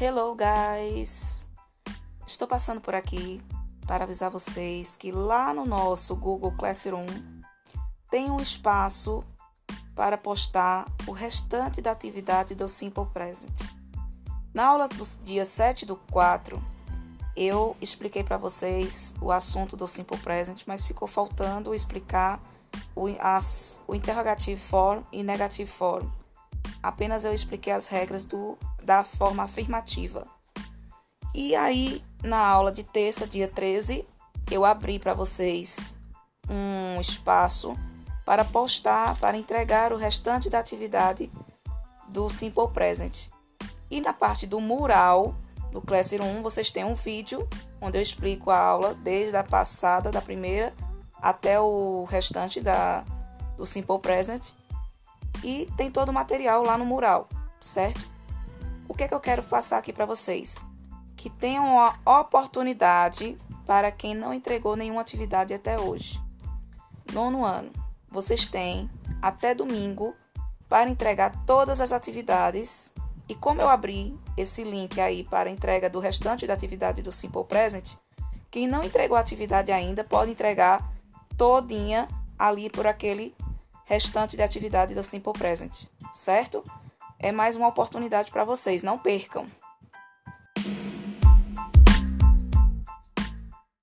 Hello, guys! Estou passando por aqui para avisar vocês que lá no nosso Google Classroom tem um espaço para postar o restante da atividade do Simple Present. Na aula do dia 7 do 4, eu expliquei para vocês o assunto do Simple Present, mas ficou faltando explicar o, as, o interrogativo form e negative form. Apenas eu expliquei as regras do da forma afirmativa. E aí, na aula de terça, dia 13, eu abri para vocês um espaço para postar, para entregar o restante da atividade do Simple Present. E na parte do mural do Classroom, vocês têm um vídeo onde eu explico a aula desde a passada, da primeira, até o restante da, do Simple Present. E tem todo o material lá no mural, certo? o que, é que eu quero passar aqui para vocês? Que tenham uma oportunidade para quem não entregou nenhuma atividade até hoje. Nono ano, vocês têm até domingo para entregar todas as atividades. E como eu abri esse link aí para entrega do restante da atividade do Simple Present, quem não entregou a atividade ainda pode entregar todinha ali por aquele restante de atividade do Simple Present, certo? é mais uma oportunidade para vocês. Não percam!